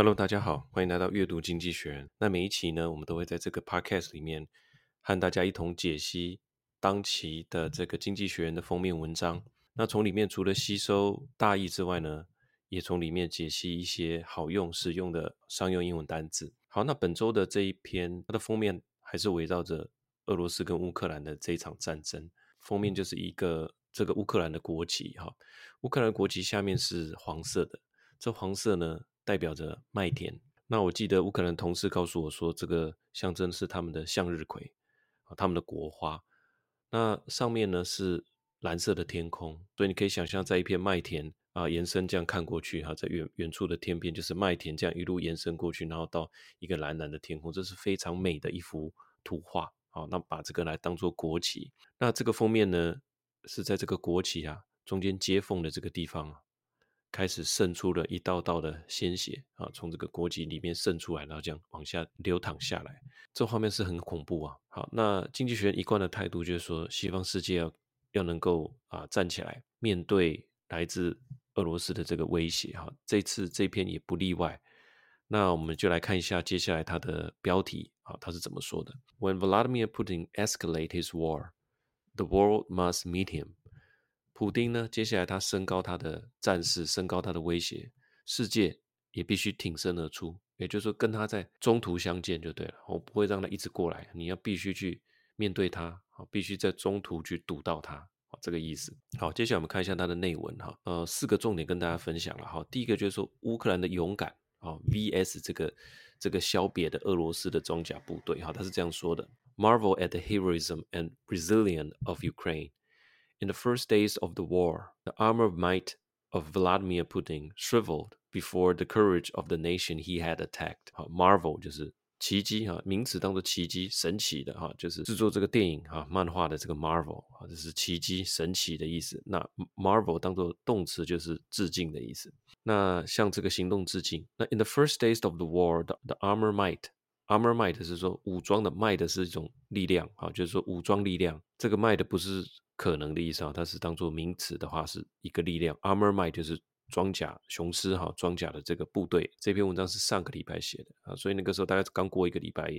Hello，大家好，欢迎来到阅读经济学人。那每一期呢，我们都会在这个 Podcast 里面和大家一同解析当期的这个经济学人的封面文章。那从里面除了吸收大意之外呢，也从里面解析一些好用、实用的商用英文单字。好，那本周的这一篇，它的封面还是围绕着俄罗斯跟乌克兰的这一场战争。封面就是一个这个乌克兰的国旗，哈，乌克兰国旗下面是黄色的，这黄色呢，代表着麦田。那我记得乌克兰同事告诉我说，这个象征是他们的向日葵，啊，他们的国花。那上面呢是蓝色的天空，所以你可以想象，在一片麦田啊，延伸这样看过去，哈，在远远处的天边就是麦田，这样一路延伸过去，然后到一个蓝蓝的天空，这是非常美的一幅图画。好，那把这个来当做国旗。那这个封面呢，是在这个国旗啊中间接缝的这个地方啊。开始渗出了一道道的鲜血啊，从这个国籍里面渗出来，然后这样往下流淌下来，这画面是很恐怖啊。好，那经济学一贯的态度就是说，西方世界要要能够啊站起来面对来自俄罗斯的这个威胁哈，这次这篇也不例外。那我们就来看一下接下来它的标题啊，它是怎么说的？When Vladimir Putin escalate his war, the world must meet him. 普丁呢，接下来他升高他的战事，升高他的威胁，世界也必须挺身而出，也就是说跟他在中途相见就对了。我不会让他一直过来，你要必须去面对他，好，必须在中途去堵到他，好，这个意思。好，接下来我们看一下他的内文哈，呃，四个重点跟大家分享了哈。第一个就是说乌克兰的勇敢啊，VS 这个这个小瘪的俄罗斯的装甲部队哈，他是这样说的：Marvel at the heroism and resilience of Ukraine. In the first days of the war, the armored might of Vladimir Putin shriveled before the courage of the nation he had attacked。好，Marvel 就是奇迹哈，名词当做奇迹、神奇的哈，就是制作这个电影哈、漫画的这个 Marvel 啊，这是奇迹、神奇的意思。那 Marvel 当做动词就是致敬的意思。那向这个行动致敬。那 In the first days of the war, the, the armored might，armored might 是说武装的，might 是一种力量啊，就是说武装力量。这个 might 不是。 可能的意思啊，它是当做名词的话，是一个力量。Armor might 就是装甲雄狮哈，装甲的这个部队。这篇文章是上个礼拜写的啊，所以那个时候大概刚过一个礼拜。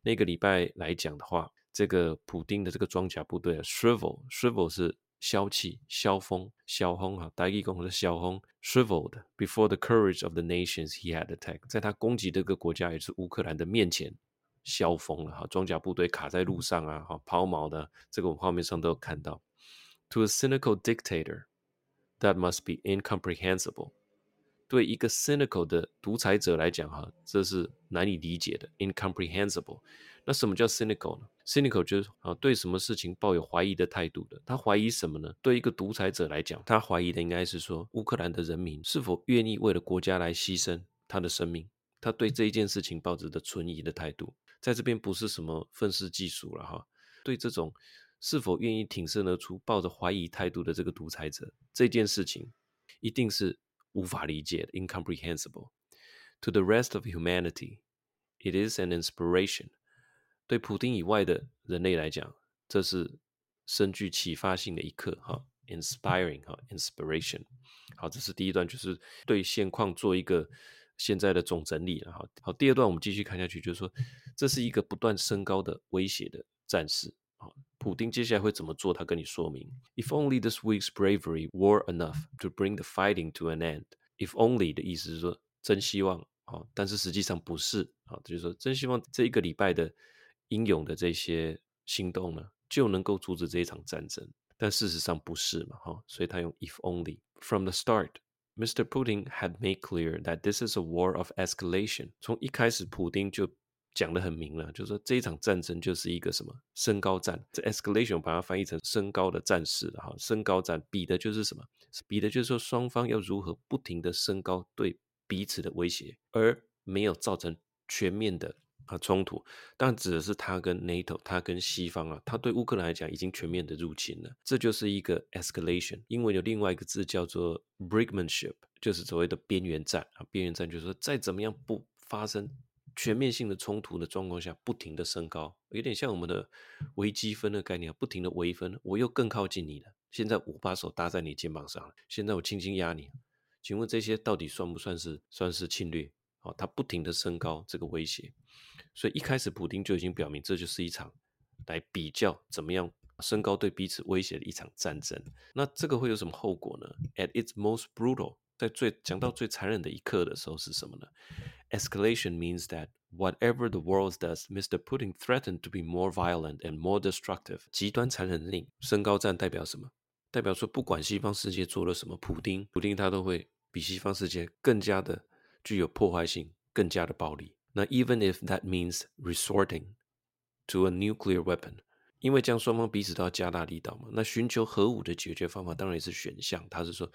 那个礼拜来讲的话，这个普丁的这个装甲部队啊，shrivel，shrivel 是消气、消风、消风哈，大家讲的是消风，shriveled before the courage of the nations he had attacked，在他攻击这个国家也是乌克兰的面前。消风了哈，装甲部队卡在路上啊，哈，抛锚的，这个我们画面上都有看到。To a cynical dictator, that must be incomprehensible。对一个 cynical 的独裁者来讲，哈，这是难以理解的，incomprehensible。那什么叫 cynical 呢？cynical 就是啊，对什么事情抱有怀疑的态度的。他怀疑什么呢？对一个独裁者来讲，他怀疑的应该是说，乌克兰的人民是否愿意为了国家来牺牲他的生命。他对这一件事情抱着的存疑的态度。在这边不是什么愤世嫉俗了哈，对这种是否愿意挺身而出、抱着怀疑态度的这个独裁者，这件事情一定是无法理解的，incomprehensible。To the rest of humanity, it is an inspiration。对普丁以外的人类来讲，这是深具启发性的一刻哈，inspiring 哈，inspiration。好，这是第一段，就是对现况做一个。现在的总整理了哈，好，第二段我们继续看下去，就是说这是一个不断升高的威胁的战事啊。普丁接下来会怎么做？他跟你说明：If only this week's bravery were enough to bring the fighting to an end. If only 的意思是说真希望啊，但是实际上不是啊，就是说真希望这一个礼拜的英勇的这些行动呢，就能够阻止这一场战争，但事实上不是嘛哈，所以他用 If only from the start。Mr. Putin had made clear that this is a war of escalation。从一开始，普丁就讲得很明了，就是说这一场战争就是一个什么升高战。这 escalation 把它翻译成升高的战事哈，升高战比的就是什么？比的就是说双方要如何不停的升高对彼此的威胁，而没有造成全面的。啊，冲突，但指的是他跟 NATO，他跟西方啊，他对乌克兰来讲已经全面的入侵了，这就是一个 escalation。英文有另外一个字叫做 brinkmanship，就是所谓的边缘战啊。边缘战就是说，再怎么样不发生全面性的冲突的状况下，不停的升高，有点像我们的微积分的概念，不停的微分，我又更靠近你了。现在我把手搭在你肩膀上了，现在我轻轻压你，请问这些到底算不算是算是侵略？哦，它不停的升高这个威胁，所以一开始普丁就已经表明，这就是一场来比较怎么样升高对彼此威胁的一场战争。那这个会有什么后果呢？At its most brutal，在最讲到最残忍的一刻的时候是什么呢？Escalation means that whatever the world does, Mr. Putin threatened to be more violent and more destructive。极端残忍令升高战代表什么？代表说不管西方世界做了什么，普丁普丁他都会比西方世界更加的。具有破坏性，更加的暴力。那 even if that means resorting to a nuclear weapon，因为将双方彼此都要加大力道嘛。那寻求核武的解决方法当然也是选项。他是说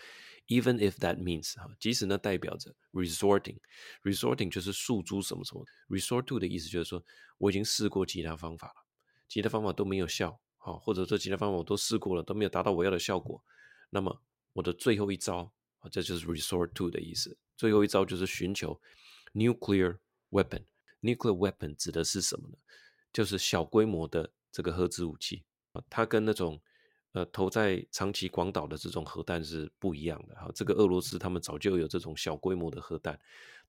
，even if that means 哈，即使那代表着 resorting，resorting 就是诉诸什么什么，resort to 的意思就是说我已经试过其他方法了，其他方法都没有效，好，或者说其他方法我都试过了，都没有达到我要的效果。那么我的最后一招啊，这就是 resort to 的意思。最后一招就是寻求 nuclear weapon。nuclear weapon 指的是什么呢？就是小规模的这个核子武器啊，它跟那种呃投在长崎、广岛的这种核弹是不一样的哈。这个俄罗斯他们早就有这种小规模的核弹，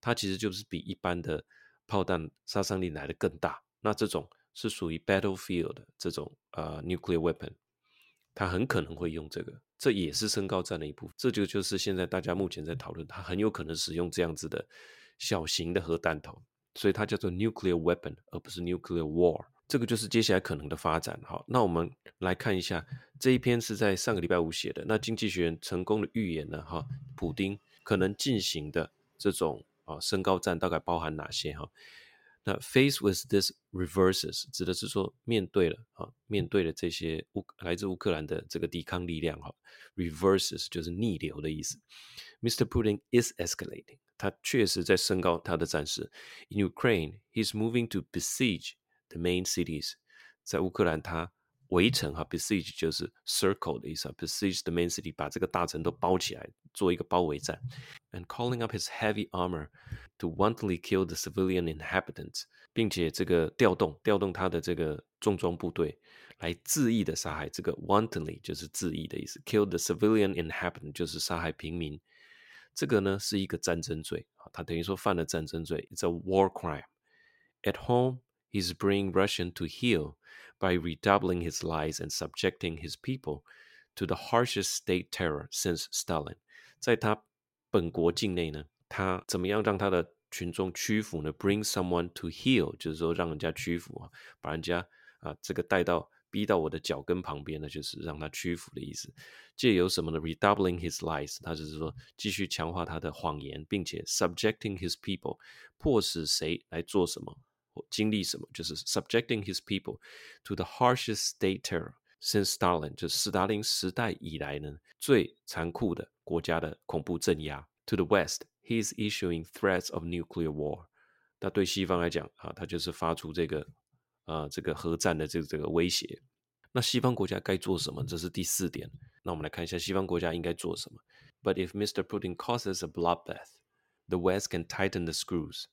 它其实就是比一般的炮弹杀伤力来得更大。那这种是属于 battlefield 的这种呃 nuclear weapon。它很可能会用这个，这也是升高战的一部分。这就就是现在大家目前在讨论，它很有可能使用这样子的小型的核弹头，所以它叫做 nuclear weapon，而不是 nuclear war。这个就是接下来可能的发展。好，那我们来看一下这一篇是在上个礼拜五写的。那经济学人成功的预言呢？哈，普丁可能进行的这种啊升高战大概包含哪些？哈。那 face with this reverses 指的是说面对了啊，面对了这些乌来自乌克兰的这个抵抗力量哈，reverses 就是逆流的意思。Mr. Putin is escalating，他确实在升高他的战事。In Ukraine, he's moving to besiege the main cities，在乌克兰他 围城哈，besiege 就是 circle 的意思，besiege the main city 把这个大城都包起来，做一个包围战。And calling up his heavy armor to wantonly kill the civilian inhabitants，并且这个调动调动他的这个重装部队来恣意的杀害，这个 wantonly 就是恣意的意思，kill the civilian inhabitant 就是杀害平民。这个呢是一个战争罪啊，他等于说犯了战争罪，it's a war crime. At home, he's bringing Russian to heel by redoubling his lies and subjecting his people to the harshest state terror since Stalin. 在他本国境内呢，他怎么样让他的群众屈服呢？Bring someone to heel，就是说让人家屈服啊，把人家啊这个带到逼到我的脚跟旁边呢，就是让他屈服的意思。借由什么呢？Redoubling his lies，他就是说继续强化他的谎言，并且 subjecting his people，迫使谁来做什么经历什么，就是 subjecting his people to the harshest state terror since Stalin，就是斯大林时代以来呢最残酷的。国家的恐怖镇压。To the West, he is issuing threats of nuclear war。那对西方来讲啊，他就是发出这个呃这个核战的这个这个威胁。那西方国家该做什么？这是第四点。那我们来看一下西方国家应该做什么。But if Mr. Putin causes a bloodbath, the West can tighten the screws。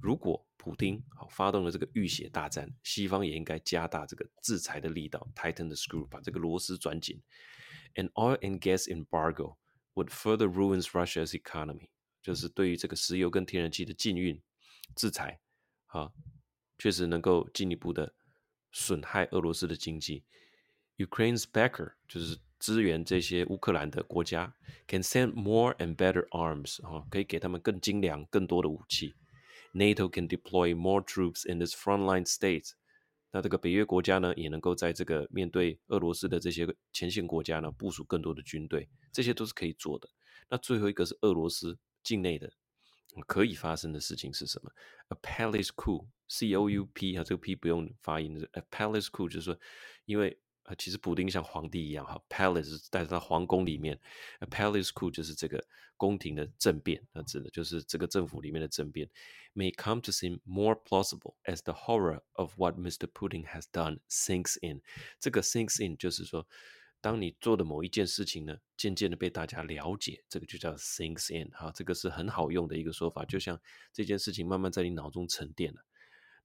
如果普丁好发动了这个浴血大战，西方也应该加大这个制裁的力道，tighten the screw，把这个螺丝转紧。An oil and gas embargo。Would further ruins Russia's economy，就是对于这个石油跟天然气的禁运制裁，啊，确实能够进一步的损害俄罗斯的经济。Ukraine's backer 就是支援这些乌克兰的国家，can send more and better arms，哈，可以给他们更精良、更多的武器。NATO can deploy more troops in this frontline state。那这个北约国家呢，也能够在这个面对俄罗斯的这些前线国家呢，部署更多的军队，这些都是可以做的。那最后一个是俄罗斯境内的可以发生的事情是什么？A palace coup，C O U P 啊，这个 P 不用发音，A palace coup 就是说，因为。其实普丁像皇帝一样哈，palace 是在他皇宫里面 palace coup 就是这个宫廷的政变，那指的就是这个政府里面的政变，may come to seem more plausible as the horror of what Mr. Putin has done sinks in。这个 sinks in 就是说，当你做的某一件事情呢，渐渐的被大家了解，这个就叫 sinks in 哈，这个是很好用的一个说法，就像这件事情慢慢在你脑中沉淀了。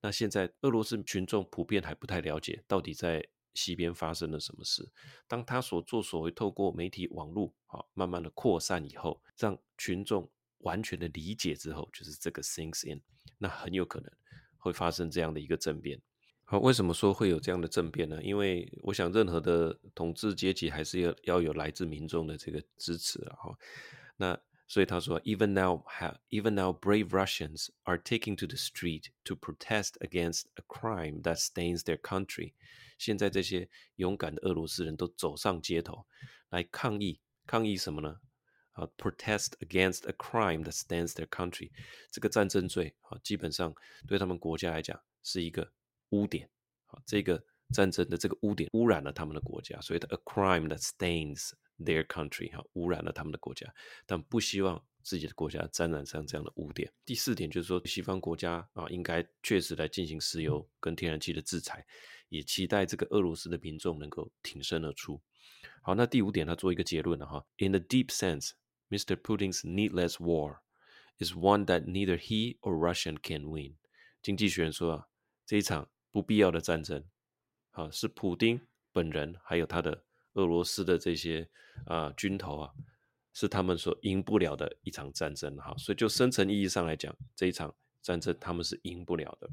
那现在俄罗斯群众普遍还不太了解，到底在。西边发生了什么事？当他所作所为透过媒体网络啊，慢慢的扩散以后，让群众完全的理解之后，就是这个 sinks in，那很有可能会发生这样的一个政变。好，为什么说会有这样的政变呢？因为我想，任何的统治阶级还是要要有来自民众的这个支持啊。那所以他说，even now have even now brave Russians are taking to the street to protest against a crime that stains their country。现在这些勇敢的俄罗斯人都走上街头来抗议，抗议什么呢？啊，protest against a crime that stains their country，这个战争罪啊，基本上对他们国家来讲是一个污点。啊，这个战争的这个污点污染了他们的国家，所以 a crime that stains their country，哈，污染了他们的国家，但不希望自己的国家沾染上这样的污点。第四点就是说，西方国家啊，应该确实来进行石油跟天然气的制裁，也期待这个俄罗斯的民众能够挺身而出。好，那第五点，他做一个结论了哈，In the deep sense。Mr. Putin's needless war is one that neither he or Russian can win。经济学人说啊，这一场不必要的战争，啊，是普丁本人还有他的俄罗斯的这些啊军头啊，是他们所赢不了的一场战争。哈，所以就深层意义上来讲，这一场战争他们是赢不了的。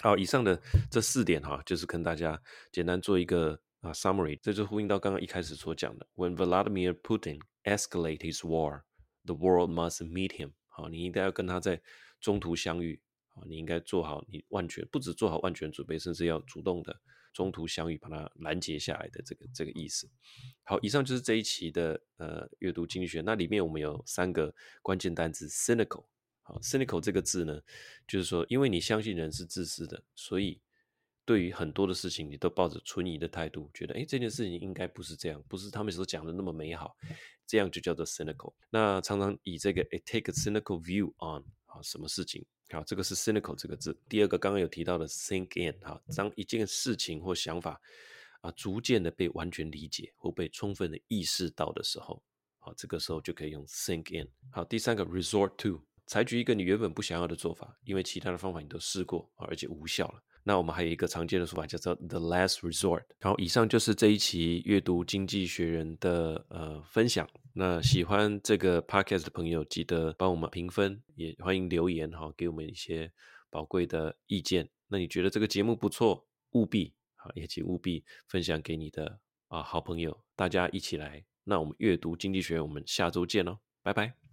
好，以上的这四点哈，就是跟大家简单做一个啊 summary，这就呼应到刚刚一开始所讲的，When Vladimir Putin Escalate his war, the world must meet him。好，你应该要跟他在中途相遇。啊，你应该做好你万全，不止做好万全准备，甚至要主动的中途相遇，把它拦截下来的这个这个意思。好，以上就是这一期的呃阅读经济学。那里面我们有三个关键单词：cynical。好，cynical 这个字呢，就是说，因为你相信人是自私的，所以。对于很多的事情，你都抱着存疑的态度，觉得诶这件事情应该不是这样，不是他们所讲的那么美好，这样就叫做 cynical。那常常以这个 take a cynical view on 啊，什么事情好，这个是 cynical 这个字。第二个刚刚有提到的 sink in 哈，当一件事情或想法啊，逐渐的被完全理解或被充分的意识到的时候，好，这个时候就可以用 sink in。好，第三个 resort to，采取一个你原本不想要的做法，因为其他的方法你都试过，而且无效了。那我们还有一个常见的说法叫做 the last resort。好，以上就是这一期阅读《经济学人》的呃分享。那喜欢这个 podcast 的朋友，记得帮我们评分，也欢迎留言哈，给我们一些宝贵的意见。那你觉得这个节目不错，务必好，也请务必分享给你的啊好朋友，大家一起来。那我们阅读《经济学》，我们下周见喽，拜拜。